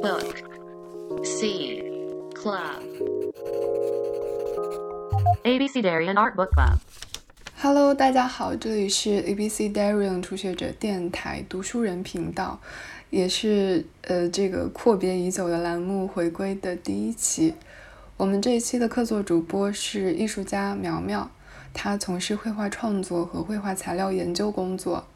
Book C Club ABC Darien Art Book Club Hello，大家好，这里是 ABC Darien 初学者电台读书人频道，也是呃这个阔别已久的栏目回归的第一期。我们这一期的客座主播是艺术家苗苗，她从事绘画创作和绘画材料研究工作。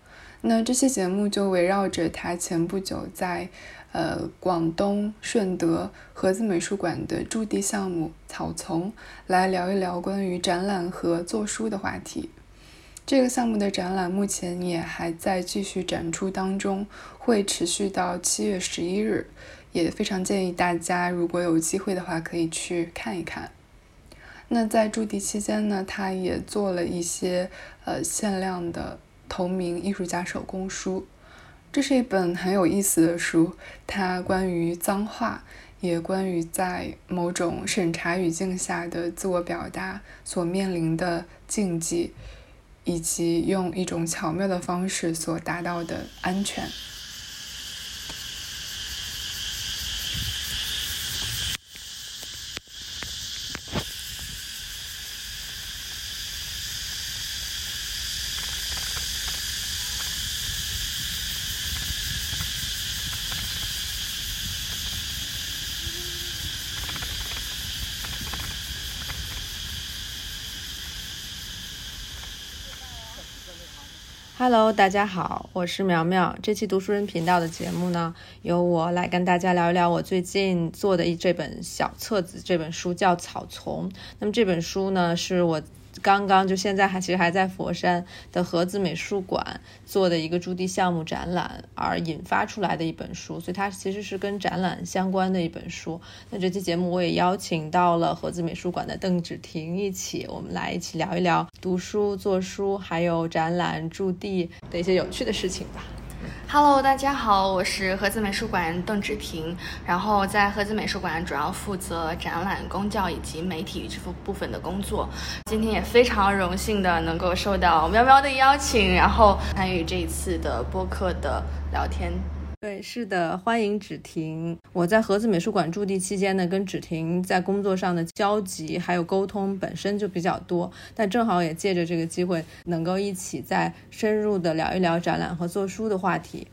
那这期节目就围绕着她前不久在呃广东顺德盒子美术馆的驻地项目草丛来聊一聊关于展览和做书的话题。这个项目的展览目前也还在继续展出当中，会持续到七月十一日，也非常建议大家如果有机会的话可以去看一看。那在驻地期间呢，他也做了一些呃限量的。同名艺术家手工书，这是一本很有意思的书。它关于脏话，也关于在某种审查语境下的自我表达所面临的禁忌，以及用一种巧妙的方式所达到的安全。Hello，大家好，我是苗苗。这期读书人频道的节目呢，由我来跟大家聊一聊我最近做的一这本小册子。这本书叫《草丛》。那么这本书呢，是我。刚刚就现在还其实还在佛山的盒子美术馆做的一个驻地项目展览而引发出来的一本书，所以它其实是跟展览相关的一本书。那这期节目我也邀请到了盒子美术馆的邓芷婷一起，我们来一起聊一聊读书、做书，还有展览驻地的一些有趣的事情吧。Hello，大家好，我是盒子美术馆邓芷婷，然后在盒子美术馆主要负责展览、公教以及媒体这部部分的工作。今天也非常荣幸的能够受到喵喵的邀请，然后参与这一次的播客的聊天。对，是的，欢迎芷婷。我在盒子美术馆驻地期间呢，跟芷婷在工作上的交集还有沟通本身就比较多，但正好也借着这个机会，能够一起再深入的聊一聊展览和做书的话题。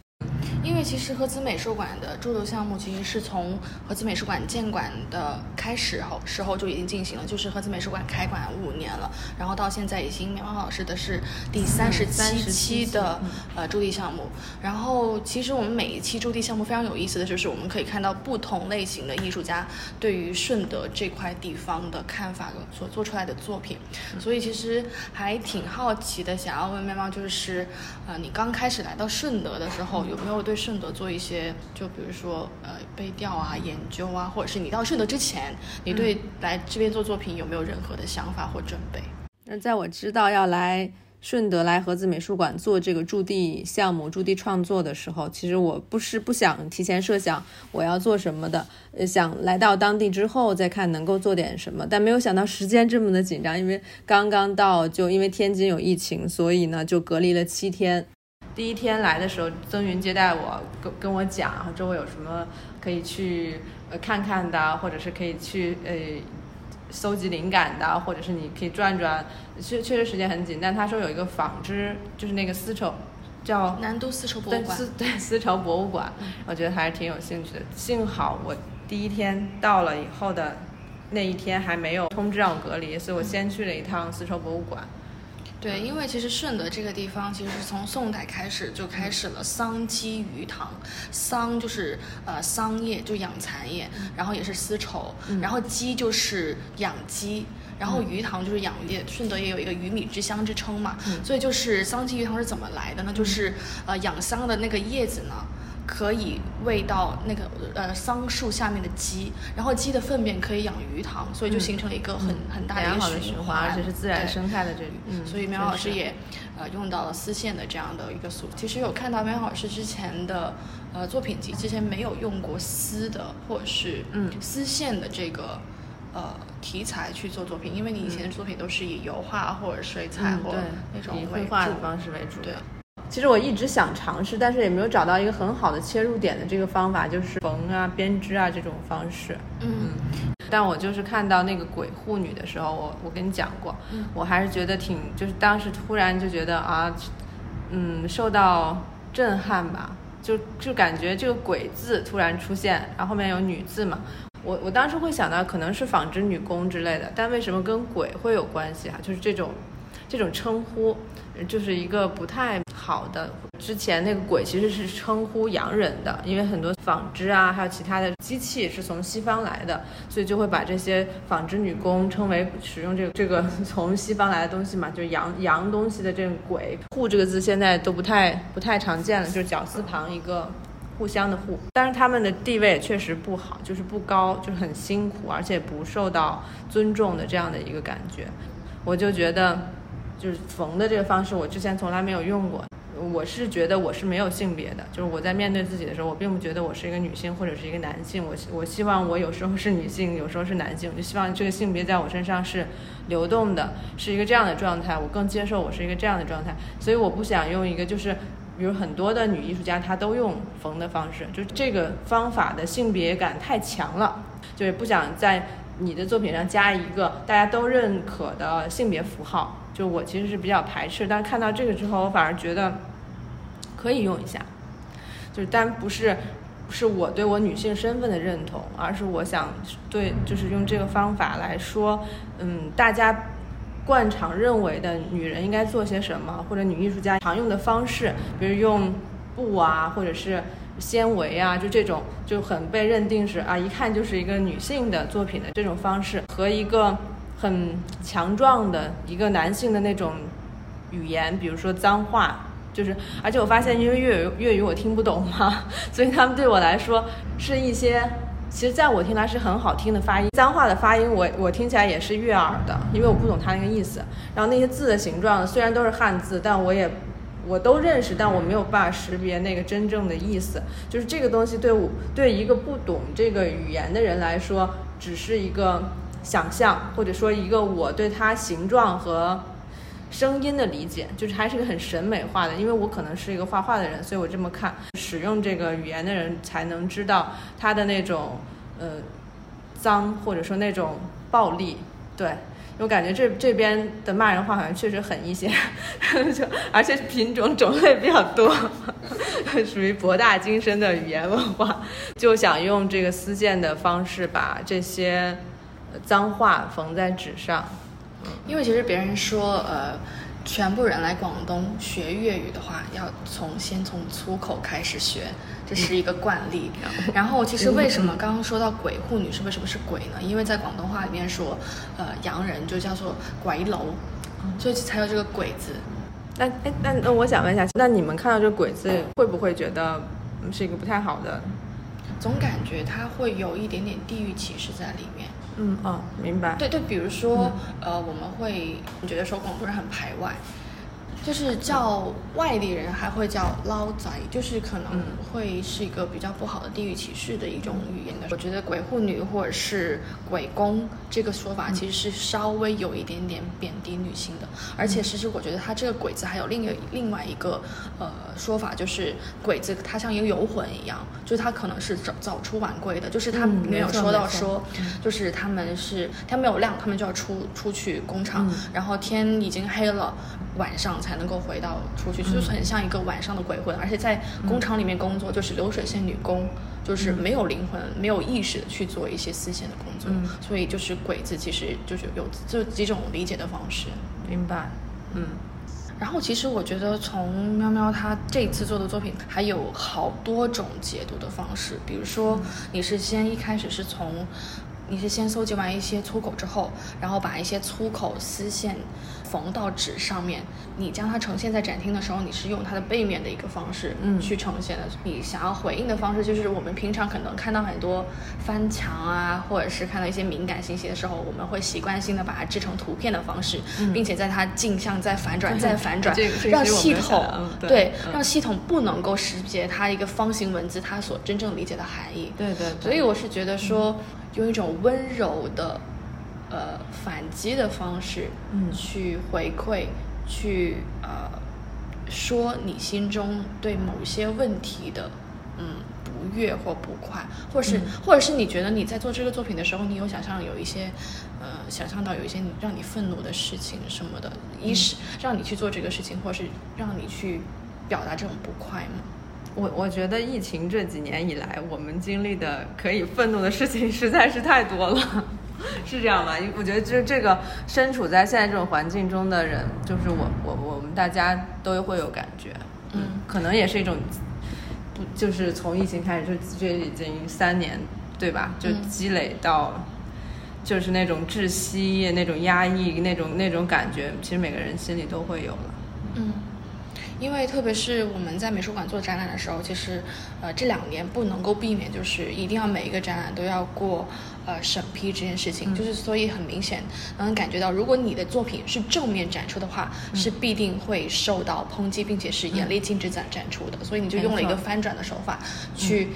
因为其实合资美术馆的驻留项目其实是从合资美术馆建馆的开始后时候就已经进行了，就是合资美术馆开馆五年了，然后到现在已经苗苗老师的是第三十七期的呃驻地项目。然后其实我们每一期驻地项目非常有意思的就是我们可以看到不同类型的艺术家对于顺德这块地方的看法所做出来的作品，所以其实还挺好奇的，想要问喵喵就是呃你刚开始来到顺德的时候有没有？对顺德做一些，就比如说呃背调啊、研究啊，或者是你到顺德之前，你对来这边做作品有没有任何的想法或准备？那在我知道要来顺德来盒子美术馆做这个驻地项目、驻地创作的时候，其实我不是不想提前设想我要做什么的，呃，想来到当地之后再看能够做点什么，但没有想到时间这么的紧张，因为刚刚到，就因为天津有疫情，所以呢就隔离了七天。第一天来的时候，曾云接待我，跟跟我讲，然后周围有什么可以去呃看看的，或者是可以去呃搜集灵感的，或者是你可以转转。确确实时间很紧，但他说有一个纺织，就是那个丝绸，叫南都丝绸博物馆。对丝绸博物馆，我觉得还是挺有兴趣的。幸好我第一天到了以后的那一天还没有通知让我隔离，所以我先去了一趟丝绸博物馆。对，因为其实顺德这个地方，其实是从宋代开始就开始了桑基鱼塘，桑就是呃桑叶，就养蚕叶，然后也是丝绸，然后鸡就是养鸡，然后鱼塘就是养鱼。顺德也有一个鱼米之乡之称嘛，所以就是桑基鱼塘是怎么来的呢？就是呃养桑的那个叶子呢。可以喂到那个呃桑树下面的鸡，然后鸡的粪便可以养鱼塘，所以就形成了一个很很大的一个循环，而且是自然生态的这里。嗯，所以苗老师也呃用到了丝线的这样的一个素。其实有看到苗老师之前的呃作品集，之前没有用过丝的或者是嗯丝线的这个呃题材去做作品，因为你以前的作品都是以油画或者水彩或那种以绘画的方式为主。对。其实我一直想尝试，但是也没有找到一个很好的切入点的这个方法，就是缝啊、编织啊这种方式。嗯但我就是看到那个鬼护女的时候，我我跟你讲过，我还是觉得挺，就是当时突然就觉得啊，嗯，受到震撼吧，就就感觉这个鬼字突然出现，然后后面有女字嘛，我我当时会想到可能是纺织女工之类的，但为什么跟鬼会有关系啊？就是这种这种称呼，就是一个不太好的。之前那个鬼其实是称呼洋人的，因为很多纺织啊，还有其他的机器是从西方来的，所以就会把这些纺织女工称为使用这个这个从西方来的东西嘛，就是洋洋东西的这个鬼。户这个字现在都不太不太常见了，就是绞丝旁一个。互相的互，但是他们的地位确实不好，就是不高，就是很辛苦，而且不受到尊重的这样的一个感觉。我就觉得，就是缝的这个方式，我之前从来没有用过。我是觉得我是没有性别的，就是我在面对自己的时候，我并不觉得我是一个女性或者是一个男性。我我希望我有时候是女性，有时候是男性，我就希望这个性别在我身上是流动的，是一个这样的状态。我更接受我是一个这样的状态，所以我不想用一个就是。比如很多的女艺术家，她都用缝的方式，就这个方法的性别感太强了，就是不想在你的作品上加一个大家都认可的性别符号。就我其实是比较排斥，但看到这个之后，我反而觉得可以用一下。就是但不是是我对我女性身份的认同，而是我想对，就是用这个方法来说，嗯，大家。惯常认为的女人应该做些什么，或者女艺术家常用的方式，比如用布啊，或者是纤维啊，就这种就很被认定是啊，一看就是一个女性的作品的这种方式，和一个很强壮的一个男性的那种语言，比如说脏话，就是而且我发现，因为粤语粤语我听不懂嘛，所以他们对我来说是一些。其实，在我听来是很好听的发音，脏话的发音，我我听起来也是悦耳的，因为我不懂它那个意思。然后那些字的形状虽然都是汉字，但我也我都认识，但我没有办法识别那个真正的意思。就是这个东西对我对一个不懂这个语言的人来说，只是一个想象，或者说一个我对它形状和声音的理解，就是还是个很审美化的。因为我可能是一个画画的人，所以我这么看。使用这个语言的人才能知道他的那种呃脏，或者说那种暴力。对，我感觉这这边的骂人话好像确实狠一些，就而且品种种类比较多，属于博大精深的语言文化。就想用这个丝线的方式把这些脏话缝在纸上。因为其实别人说呃。全部人来广东学粤语的话，要从先从粗口开始学，这是一个惯例。然后，其实为什么刚刚说到鬼户女是为什么是鬼呢？因为在广东话里面说，呃，洋人就叫做鬼楼，所以才有这个鬼字。那哎，那那我想问一下，那你们看到这个鬼字，会不会觉得是一个不太好的？总感觉它会有一点点地域歧视在里面。嗯哦，明白。对对，比如说，呃，我们会觉得说广东人很排外。就是叫外地人还会叫捞仔，就是可能会是一个比较不好的地域歧视的一种语言的。我觉得鬼护女或者是鬼公这个说法其实是稍微有一点点贬低女性的，而且其实我觉得它这个鬼字还有另一另外一个呃说法，就是鬼子它像一个游魂一样，就是它可能是早早出晚归的，就是他没有说到说，就是他们是天没有亮，他们就要出出去工厂，然后天已经黑了。晚上才能够回到出去，就是很像一个晚上的鬼魂。而且在工厂里面工作，就是流水线女工，就是没有灵魂、没有意识的去做一些丝线的工作。所以就是鬼子，其实就是有这几种理解的方式。明白，嗯。然后其实我觉得，从喵喵他这次做的作品，还有好多种解读的方式。比如说，你是先一开始是从，你是先搜集完一些粗口之后，然后把一些粗口丝线。缝到纸上面，你将它呈现在展厅的时候，你是用它的背面的一个方式，嗯，去呈现的。你想要回应的方式，就是我们平常可能看到很多翻墙啊，或者是看到一些敏感信息的时候，我们会习惯性的把它制成图片的方式，并且在它镜像再反转再反转，让系统对让系统不能够识别它一个方形文字它所真正理解的含义。对对。所以我是觉得说，用一种温柔的。呃，反击的方式，嗯，去回馈，去呃，说你心中对某些问题的嗯不悦或不快，或者是、或者是你觉得你在做这个作品的时候，你有想象有一些呃想象到有一些你让你愤怒的事情什么的，一是让你去做这个事情，或是让你去表达这种不快吗？我我觉得疫情这几年以来，我们经历的可以愤怒的事情实在是太多了，是这样吗？我觉得就是这个身处在现在这种环境中的人，就是我我我们大家都会有感觉，嗯可能也是一种不就是从疫情开始就这已经三年对吧？就嗯积累到。就是那种窒息、那种压抑、那种那种感觉，其实每个人心里都会有了。嗯，因为特别是我们在美术馆做展览的时候，其实呃这两年不能够避免，就是一定要每一个展览都要过呃审批这件事情，就是所以很明显能感觉到，如果你的作品是正面展出的话，是必定会受到抨击，并且是严厉禁止展展出的，所以你就用了一个翻转的手法去，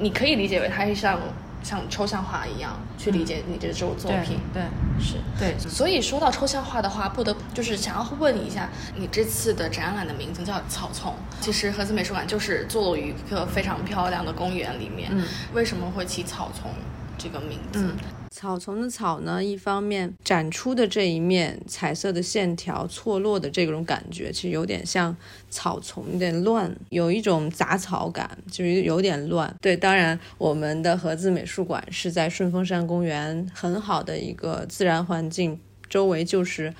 你可以理解为它是像像抽象画一样去理解你的这种作品，对是。对，所以说到抽象画的话，不得就是想要问你一下，你这次的展览的名字叫草丛。其实盒子美术馆就是坐落于一个非常漂亮的公园里面，嗯。为什么会起草丛这个名字？嗯，草丛的草呢，一方面展出的这一面彩色的线条错落的这种感觉，其实有点像草丛，有点乱，有一种杂草感，就是有点乱。对，当然我们的盒子美术馆是在顺峰山公园很好的一个自然环境，周围就是。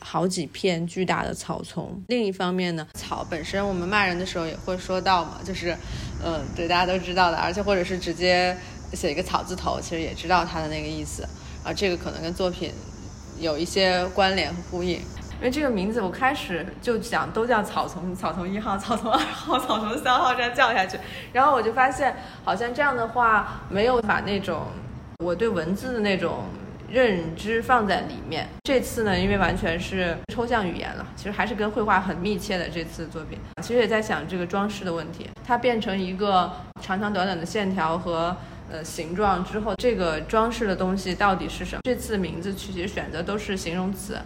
好几片巨大的草丛。另一方面呢，草本身我们骂人的时候也会说到嘛，就是，嗯，对，大家都知道的，而且或者是直接写一个草字头，其实也知道它的那个意思。啊，这个可能跟作品有一些关联和呼应。因为这个名字，我开始就想都叫草丛，草丛一号、草丛二号、草丛三号这样叫下去，然后我就发现，好像这样的话没有把那种我对文字的那种认知放在里面。这次呢，因为完全是抽象语言了，其实还是跟绘画很密切的这次作品。其实也在想这个装饰的问题，它变成一个长长短短的线条和呃形状之后，这个装饰的东西到底是什么？这次名字其实选择都是形容词，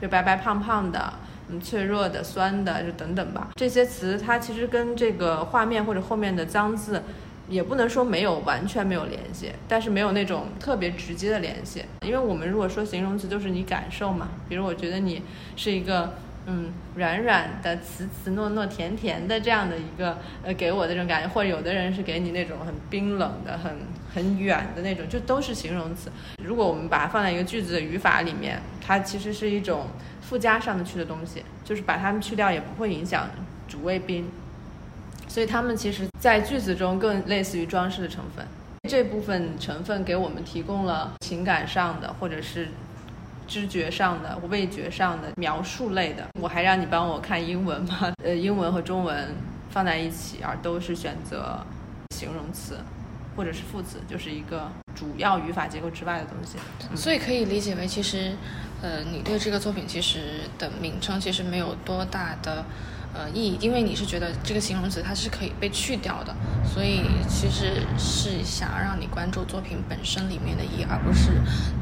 就白白胖胖的。嗯，脆弱的、酸的，就等等吧。这些词它其实跟这个画面或者后面的脏字也不能说没有完全没有联系，但是没有那种特别直接的联系。因为我们如果说形容词，就是你感受嘛。比如我觉得你是一个嗯软软的、慈慈糯糯、甜甜的这样的一个呃给我的这种感觉，或者有的人是给你那种很冰冷的、很很远的那种，就都是形容词。如果我们把它放在一个句子的语法里面，它其实是一种附加上的去的东西，就是把它们去掉也不会影响主谓宾。所以它们其实，在句子中更类似于装饰的成分。这部分成分给我们提供了情感上的，或者是知觉上的、味觉上的描述类的。我还让你帮我看英文吗？呃，英文和中文放在一起，而都是选择形容词或者是副词，就是一个主要语法结构之外的东西。所以可以理解为，其实，呃，你对这个作品其实的名称其实没有多大的呃意义，因为你是觉得这个形容词它是可以被去掉的，所以其实是想要让你关注作品本身里面的意义，而不是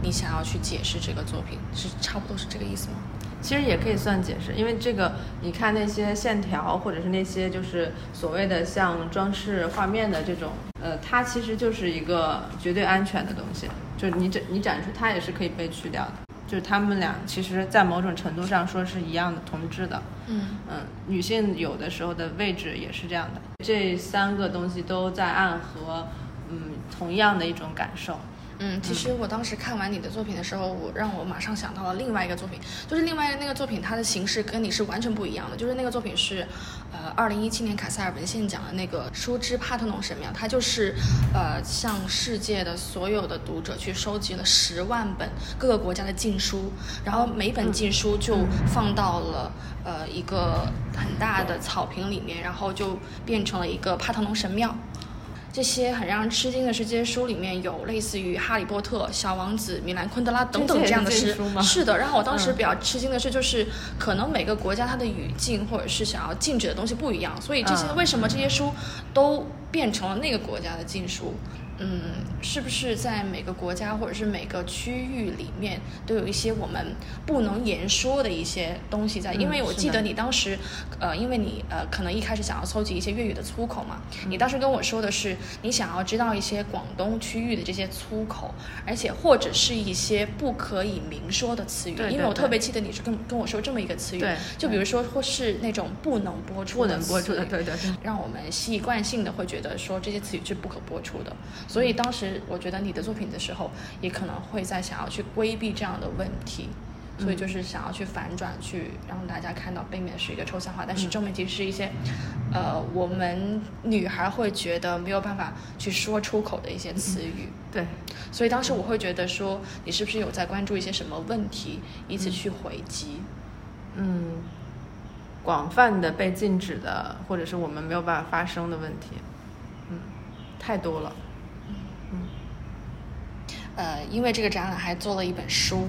你想要去解释这个作品，是差不多是这个意思吗？其实也可以算解释，因为这个你看那些线条，或者是那些就是所谓的像装饰画面的这种，呃，它其实就是一个绝对安全的东西，就是你展你展出它也是可以被去掉的，就是他们俩其实在某种程度上说是一样的同质的，嗯。嗯，女性有的时候的位置也是这样的，这三个东西都在暗合，嗯，同样的一种感受。嗯，其实我当时看完你的作品的时候，我让我马上想到了另外一个作品，就是另外那个作品，它的形式跟你是完全不一样的。就是那个作品是，呃，二零一七年卡塞尔文献奖的那个书之帕特农神庙，它就是，呃，向世界的所有的读者去收集了十万本各个国家的禁书，然后每本禁书就放到了呃一个很大的草坪里面，然后就变成了一个帕特农神庙。这些很让人吃惊的是，这些书里面有类似于《哈利波特》《小王子》《米兰昆德拉》等等这样的诗是的，然后我当时嗯。比较吃惊的是，就是可能每个国家它的语境或者是想要禁止的东西不一样，所以这些嗯。为什么这些书都变成了那个国家的禁书？嗯，是不是在每个国家或者是每个区域里面都有一些我们不能言说的一些东西在？嗯因为我记得你当时，呃，因为你呃可能一开始想要搜集一些粤语的粗口嘛，嗯你当时跟我说的是你想要知道一些广东区域的这些粗口，而且或者是一些不可以明说的词语，对对因为我特别记得你是跟跟我说这么一个词语，就比如说或是那种不能播出不能播出的，对对对。让我们习惯性的会觉得说这些词语是不可播出的，所以当时我觉得你的作品的时候，也可能会在想要去规避这样的问题，所以就是想要去反转，去让大家看到背面是一个抽象化，但是正面其实是一些，呃，我们女孩会觉得没有办法去说出口的一些词语。对，所以当时我会觉得说，你是不是有在关注一些什么问题，以此去回击？嗯，广泛的被禁止的，或者是我们没有办法发声的问题，嗯，太多了。呃，因为这个展览还做了一本书，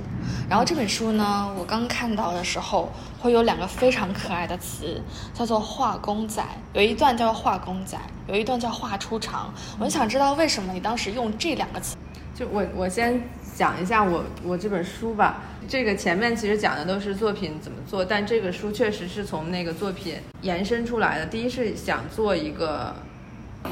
然后这本书呢，我刚看到的时候会有两个非常可爱的词，叫做“画公仔”，有一段叫“画公仔”，有一段叫“画出场”。我很想知道为什么你当时用这两个词。就我我先讲一下我我这本书吧。这个前面其实讲的都是作品怎么做，但这个书确实是从那个作品延伸出来的。第一是想做一个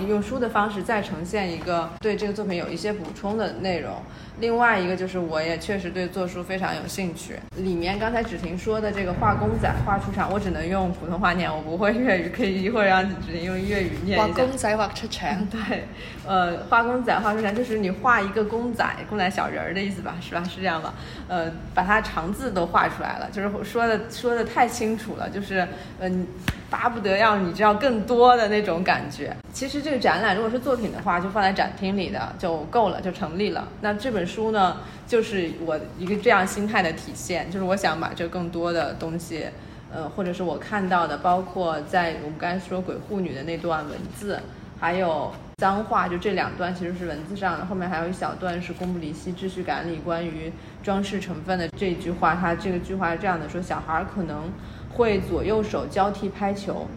用书的方式再呈现一个对这个作品有一些补充的内容。另外一个就是我也确实对做书非常有兴趣。里面刚才芷婷说的这个画公仔、画出场，我只能用普通话念，我不会粤语，可以一会儿让芷婷用粤语念画一下。公仔画出场，对，呃，画公仔画出场就是你画一个公仔，公仔小人儿的意思吧，是吧？是这样吧？呃，把它长字都画出来了，就是说的说的太清楚了，就是嗯、巴不得让你知道更多的那种感觉。其实这个展览如果是作品的话，就放在展厅里的就够了，就成立了。那这本书呢，就是我一个这样心态的体现，就是我想把这更多的东西。呃，或者是我看到的，包括在我们刚才说鬼护女的那段文字，还有脏话，就这两段其实是文字上的，后面还有一小段是宫部离希秩序感里关于装饰成分的这句话，它这个句话是这样的说：小孩儿可能会左右手交替拍球，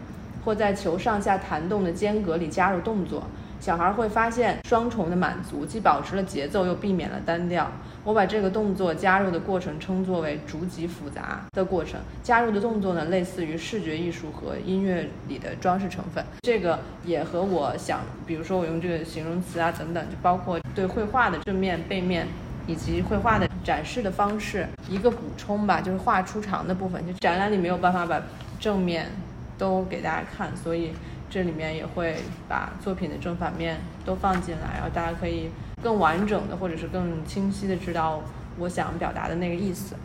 或在球上下弹动的间隔里加入动作。小孩会发现双重的满足，既保持了节奏，又避免了单调。我把这个动作加入的过程称作为逐级复杂的过程。加入的动作呢，类似于视觉艺术和音乐里的装饰成分。这个也和我想，比如说我用这个形容词啊等等，就包括对绘画的正面、背面。以及绘画的展示的方式，一个补充吧，就是画出场的部分。就展览里没有办法把正面都给大家看，所以这里面也会把作品的正反面都放进来，然后大家可以更完整的或者是更清晰的知道我想表达的那个意思。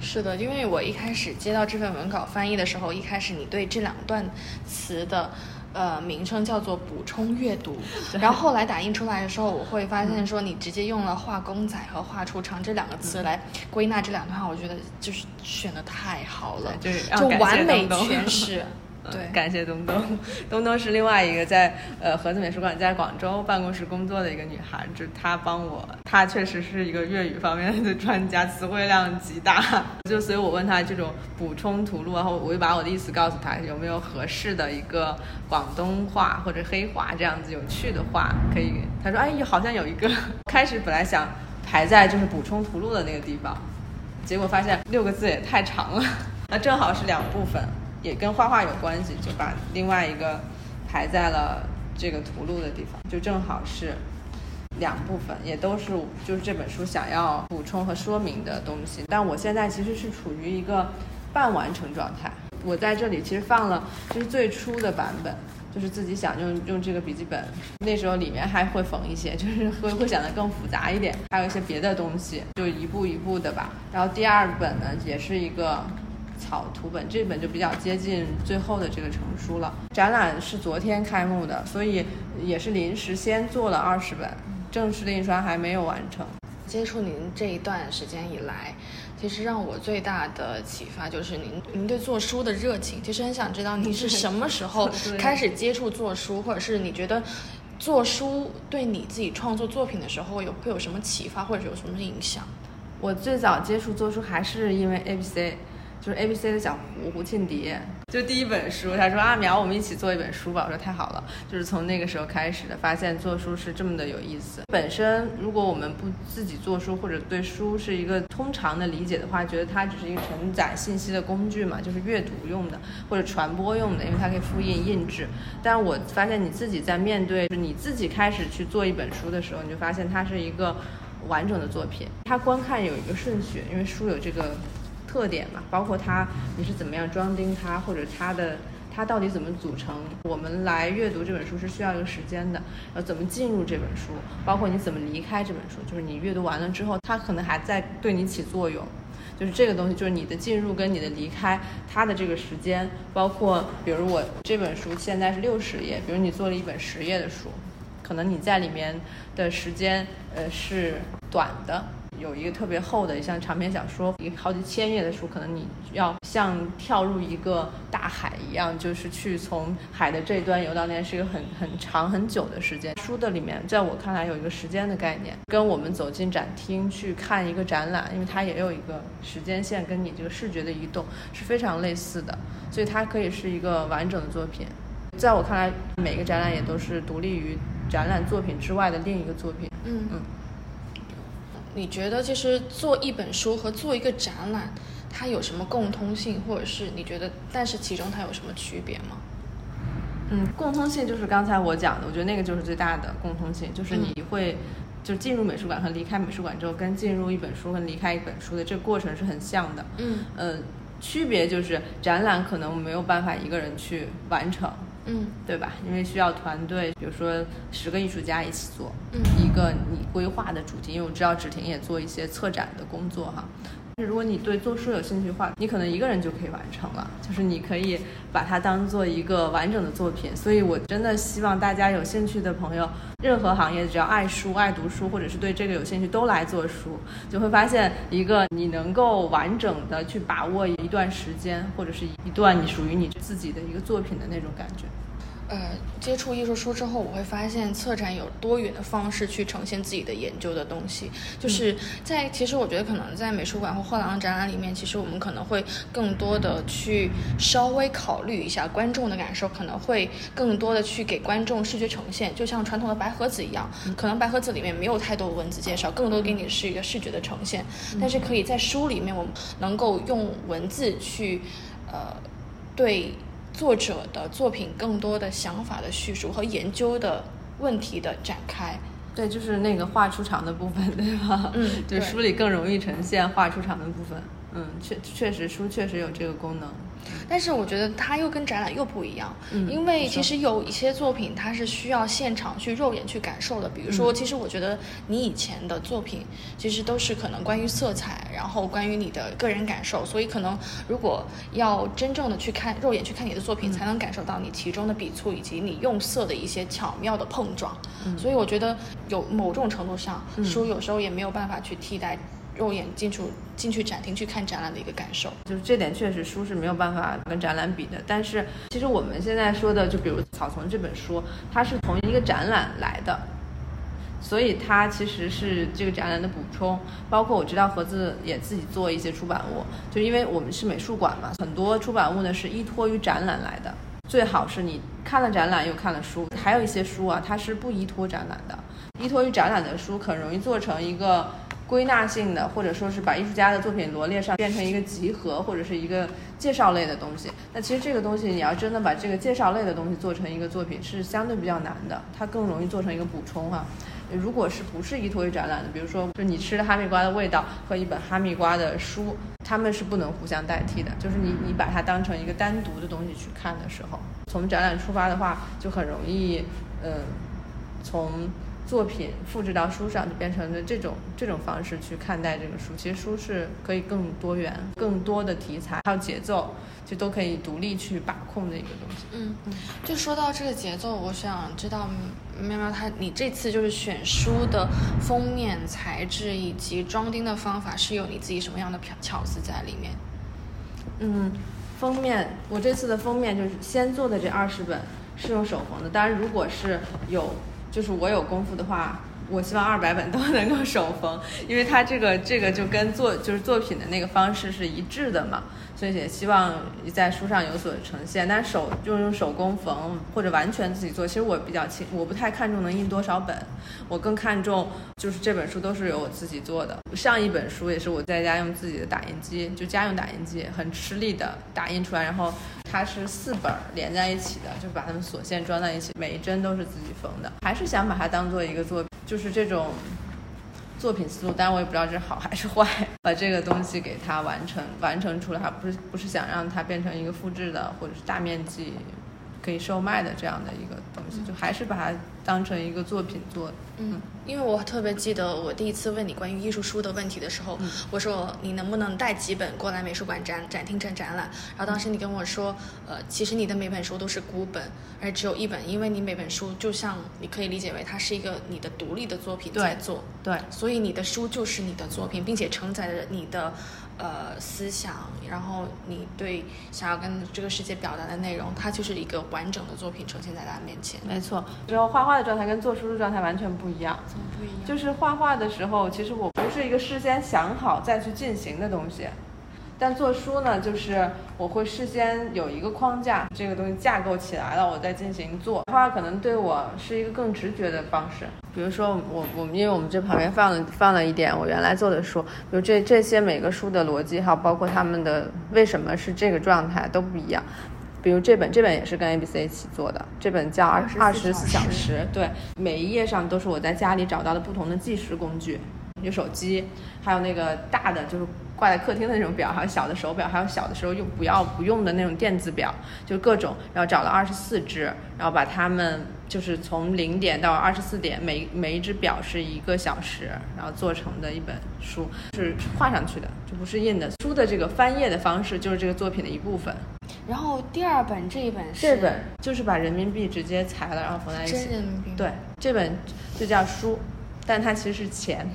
是的，因为我一开始接到这份文稿翻译的时候，一开始你对这两段词的。呃，名称叫做补充阅读，然后后来打印出来的时候，我会发现说你直接用了“画公仔”和“画出肠”这两个词来归纳这两段话，我觉得就是选的太好了，就是就完美诠释。对嗯，感谢东东。东东是另外一个在呃盒子美术馆在广州办公室工作的一个女孩，就是她帮我，她确实是一个粤语方面的专家，词汇量极大。就所以我问她这种补充图录，然后我就把我的意思告诉她，有没有合适的一个广东话或者黑话这样子有趣的话可以。她说哎，好像有一个。开始本来想排在就是补充图录的那个地方，结果发现六个字也太长了，那正好是两部分。也跟画画有关系，就把另外一个排在了这个图录的地方，就正好是两部分，也都是就是这本书想要补充和说明的东西。但我现在其实是处于一个半完成状态，我在这里其实放了就是最初的版本，就是自己想用用这个笔记本，那时候里面还会缝一些，就是会会想的更复杂一点，还有一些别的东西，就一步一步的吧。然后第二本呢，也是一个。草图本这本就比较接近最后的这个成书了。展览是昨天开幕的，所以也是临时先做了二十本，正式的印刷还没有完成。接触您这一段时间以来，其实让我最大的启发就是您您对做书的热情。其实很想知道您是什么时候 开始接触做书，或者是你觉得做书对你自己创作作品的时候有会有什么启发，或者有什么影响？我最早接触做书还是因为 ABC。就是 A B C 的小胡胡庆迪，就第一本书，他说啊苗，我们一起做一本书吧。我说太好了，就是从那个时候开始的，发现做书是这么的有意思。本身如果我们不自己做书，或者对书是一个通常的理解的话，觉得它只是一个承载信息的工具嘛，就是阅读用的或者传播用的，因为它可以复印印制。但我发现你自己在面对就是你自己开始去做一本书的时候，你就发现它是一个完整的作品，它观看有一个顺序，因为书有这个。特点嘛，包括它你是怎么样装订它，或者它的它到底怎么组成。我们来阅读这本书是需要一个时间的，要怎么进入这本书，包括你怎么离开这本书，就是你阅读完了之后，它可能还在对你起作用。就是这个东西，就是你的进入跟你的离开，它的这个时间，包括比如我这本书现在是六十页，比如你做了一本十页的书，可能你在里面的时间呃是短的。有一个特别厚的，像长篇小说，一个好几千页的书，可能你要像跳入一个大海一样，就是去从海的这一端游到那，是一个很 很长很久的时间。书的里面，在我看来有一个时间的概念，跟我们走进展厅去看一个展览，因为它也有一个时间线，跟你这个视觉的移动是非常类似的，所以它可以是一个完整的作品。在我看来，每个展览也都是独立于展览作品之外的另一个作品。嗯嗯。你觉得，其实做一本书和做一个展览，它有什么共通性，或者是你觉得，但是其中它有什么区别吗？嗯，共通性就是刚才我讲的，我觉得那个就是最大的共通性，就是你会就进入美术馆和离开美术馆之后，跟进入一本书和离开一本书的这个过程是很像的。嗯，呃，区别就是展览可能没有办法一个人去完成。嗯，对吧？因为需要团队，比如说十个艺术家一起做，嗯，一个你规划的主题。因为我知道芷婷也做一些策展的工作哈。如果你对做书有兴趣的话，你可能一个人就可以完成了，就是你可以把它当做一个完整的作品。所以我真的希望大家有兴趣的朋友，任何行业只要爱书、爱读书，或者是对这个有兴趣，都来做书，就会发现一个你能够完整的去把握一段时间，或者是一段你属于你自己的一个作品的那种感觉。呃，接触艺术书之后，我会发现策展有多元的方式去呈现自己的研究的东西。就是在其实我觉得可能在美术馆或画廊展览里面，其实我们可能会更多的去稍微考虑一下观众的感受，可能会更多的去给观众视觉呈现，就像传统的白盒子一样，可能白盒子里面没有太多文字介绍，更多给你是一个视觉的呈现。但是可以在书里面，我们能够用文字去，呃，对。作者的作品更多的想法的叙述和研究的问题的展开，对，就是那个画出场的部分，对吧？嗯，对，书里更容易呈现画出场的部分。嗯，确确实书确实有这个功能。但是我觉得它又跟展览又不一样，因为其实有一些作品它是需要现场去肉眼去感受的。比如说，其实我觉得你以前的作品其实都是可能关于色彩，然后关于你的个人感受，所以可能如果要真正的去看肉眼去看你的作品，才能感受到你其中的笔触以及你用色的一些巧妙的碰撞。所以我觉得有某种程度上，书有时候也没有办法去替代。肉眼进出进去展厅去看展览的一个感受，就是这点确实书是没有办法跟展览比的。但是其实我们现在说的，就比如《草丛》这本书，它是从一个展览来的，所以它其实是这个展览的补充。包括我知道盒子也自己做一些出版物，就因为我们是美术馆嘛，很多出版物呢是依托于展览来的。最好是你看了展览又看了书，还有一些书啊，它是不依托展览的，依托于展览的书很容易做成一个。归纳性的，或者说是把艺术家的作品罗列上，变成一个集合或者是一个介绍类的东西。那其实这个东西，你要真的把这个介绍类的东西做成一个作品，是相对比较难的。它更容易做成一个补充哈。如果是不是依托于展览的，比如说，就你吃的哈密瓜的味道和一本哈密瓜的书，他们是不能互相代替的。就是你你把它当成一个单独的东西去看的时候，从展览出发的话，就很容易，嗯，从。作品复制到书上，就变成了这种这种方式去看待这个书。其实书是可以更多元、更多的题材还有节奏，就都可以独立去把控的一个东西。嗯嗯，就说到这个节奏，我想知道喵喵他，你这次就是选书的封面材质以及装订的方法，是有你自己什么样的巧巧思在里面？嗯，封面我这次的封面就是先做的这二十本是用手缝的，当然如果是有。就是我有功夫的话，我希望二百本都能够手缝，因为它这个这个就跟作就是作品的那个方式是一致的嘛，所以也希望在书上有所呈现。但手就用手工缝或者完全自己做，其实我比较轻，我不太看重能印多少本，我更看重就是这本书都是由我自己做的。上一本书也是我在家用自己的打印机，就家用打印机，很吃力的打印出来，然后它是四本连在一起的，就把它们锁线装在一起，每一针都是自己缝的，还是想把它当做一个作品，就是这种。作品思路，但我也不知道这是好还是坏。把这个东西给它完成完成出来，不是不是想让它变成一个复制的或者是大面积可以售卖的这样的一个东西，就还是把它当成一个作品做。嗯，因为我特别记得我第一次问你关于艺术书的问题的时候，我说你能不能带几本过来美术馆展展厅展展览？然后当时你跟我说，呃，其实你的每本书都是孤本，而只有一本，因为你每本书就像你可以理解为它是一个你的独立的作品在做，对，所以你的书就是你的作品，并且承载着你的。呃，思想，然后你对想要跟这个世界表达的内容，它就是一个完整的作品呈现在大家面前。没错，然后画画的状态跟做书的状态完全不一样。怎么不一样？就是画画的时候，其实我不是一个事先想好再去进行的东西。但做书呢，就是我会事先有一个框架，这个东西架构起来了，我再进行做。画画可能对我是一个更直觉的方式。比如说，我我们因为我们这旁边放了放了一点我原来做的书，比如这这些每个书的逻辑，还有包括他们的为什么是这个状态都不一样。比如这本这本也是跟 A B C 一起做的，这本叫二二十四小时，对，每一页上都是我在家里找到的不同的计时工具。有手机，还有那个大的，就是挂在客厅的那种表，还有小的手表，还有小的时候用不要不用的那种电子表，就各种，然后找了二十四只，然后把它们就是从零点到二十四点，每每一只表是一个小时，然后做成的一本书，是画上去的，就不是印的。书的这个翻页的方式就是这个作品的一部分。然后第二本这一本是这本就是把人民币直接裁了，然后缝在一起。真人民币。对，这本就叫书，但它其实是钱。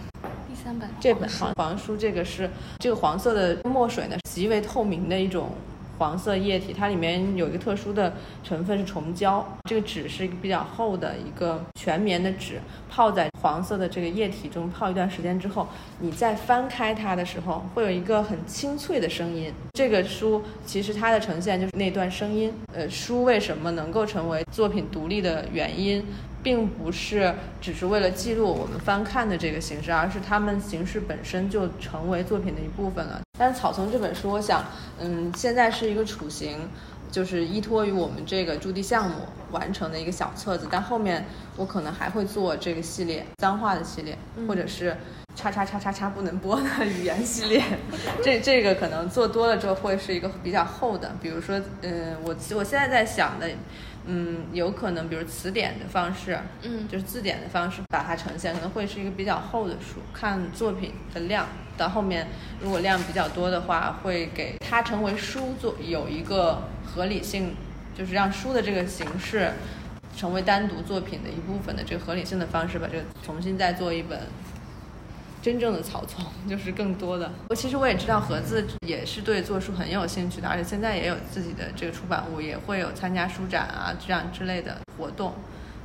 这本黄黄书，这个是这个黄色的墨水呢，极为透明的一种黄色液体，它里面有一个特殊的成分是虫胶。这个纸是一个比较厚的一个全棉的纸，泡在黄色的这个液体中泡一段时间之后，你再翻开它的时候，会有一个很清脆的声音。这个书其实它的呈现就是那段声音。呃，书为什么能够成为作品独立的原因？并不是只是为了记录我们翻看的这个形式，而是它们形式本身就成为作品的一部分了。但是草丛这本书，我想，嗯，现在是一个雏形，就是依托于我们这个驻地项目完成的一个小册子。但后面我可能还会做这个系列脏话的系列，或者是叉叉叉叉叉不能播的语言系列。这这个可能做多了之后会是一个比较厚的。比如说，嗯，我我现在在想的。嗯，有可能，比如词典的方式，嗯，就是字典的方式把它呈现，可能会是一个比较厚的书。看作品的量，到后面如果量比较多的话，会给它成为书做有一个合理性，就是让书的这个形式成为单独作品的一部分的这个合理性的方式，把这个重新再做一本。真正的草丛就是更多的。我其实我也知道盒子也是对做书很有兴趣的，而且现在也有自己的这个出版物，也会有参加书展啊这样之类的活动。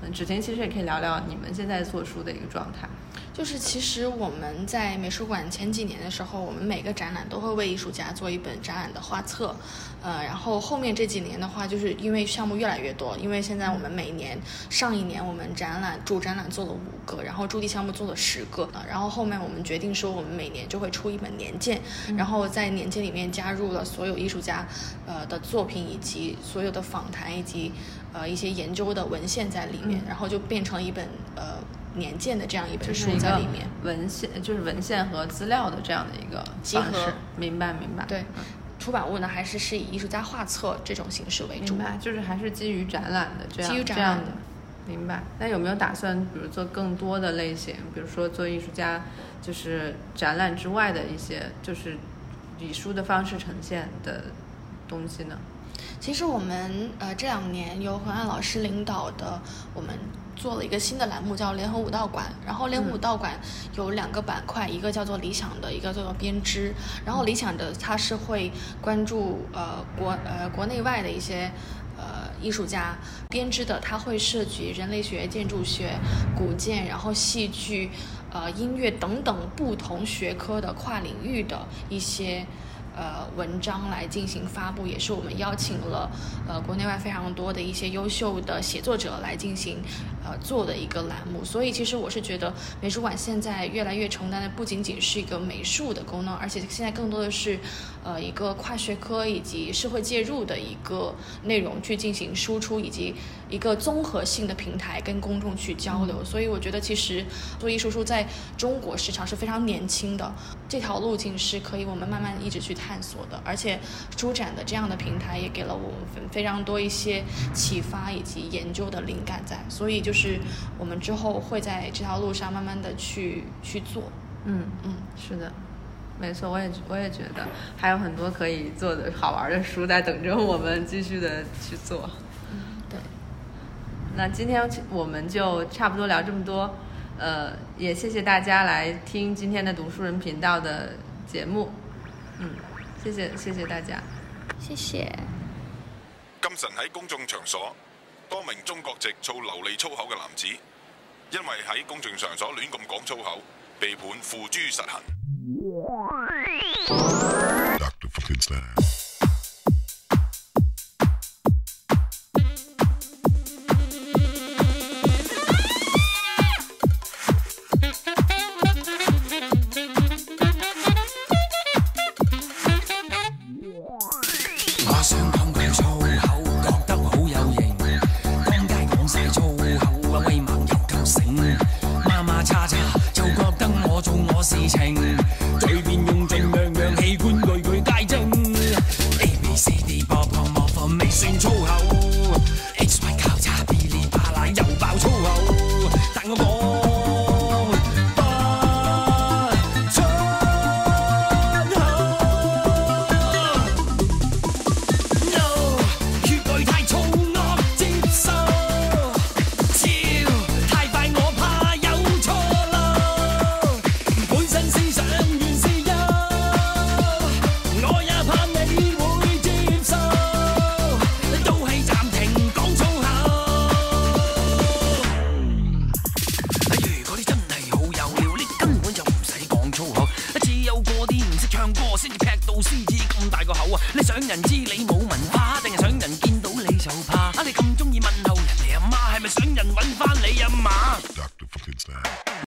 嗯，芷婷其实也可以聊聊你们现在做书的一个状态。就是其实我们在美术馆前几年的时候，我们每个展览都会为艺术家做一本展览的画册，呃，然后后面这几年的话，就是因为项目越来越多，因为现在我们每年上一年我们展览主展览做了五个，然后驻地项目做了十个，然后后面我们决定说我们每年就会出一本年鉴，然后在年鉴里面加入了所有艺术家呃的作品以及所有的访谈以及呃一些研究的文献在里面，然后就变成一本呃。年鉴的这样一本书在里面，文献就是文献和资料的这样的一个集合，明白明白。对，出版物呢还是是以艺术家画册这种形式为主，明白，就是还是基于展览的这样这样的，明白。那有没有打算，比如做更多的类型，比如说做艺术家就是展览之外的一些，就是以书的方式呈现的东西呢？其实我们呃这两年由何安老师领导的我们。做了一个新的栏目，叫联合武道馆。然后联合武道馆有两个板块，一个叫做理想的，一个叫做编织。然后理想的它是会关注呃国呃国内外的一些呃艺术家编织的，它会涉及人类学、建筑学、古建，然后戏剧、呃音乐等等不同学科的跨领域的一些。呃，文章来进行发布，也是我们邀请了呃国内外非常多的一些优秀的写作者来进行呃做的一个栏目。所以，其实我是觉得美术馆现在越来越承担的不仅仅是一个美术的功能，而且现在更多的是呃一个跨学科以及社会介入的一个内容去进行输出，以及一个综合性的平台跟公众去交流。所以，我觉得其实做艺术书在中国市场是非常年轻的，这条路径是可以我们慢慢一直去。探索的，而且书展的这样的平台也给了我们非常多一些启发以及研究的灵感在，所以就是我们之后会在这条路上慢慢的去去做。嗯嗯，是的，没错，我也我也觉得还有很多可以做的好玩的书在等着我们继续的去做。那今天我们就差不多聊这么多，呃，也谢谢大家来听今天的读书人频道的节目。嗯。谢谢谢谢大家，谢谢。今晨喺公众场所，多名中国籍操流利粗口嘅男子，因为喺公众场所乱咁讲粗口，被判付诸实行。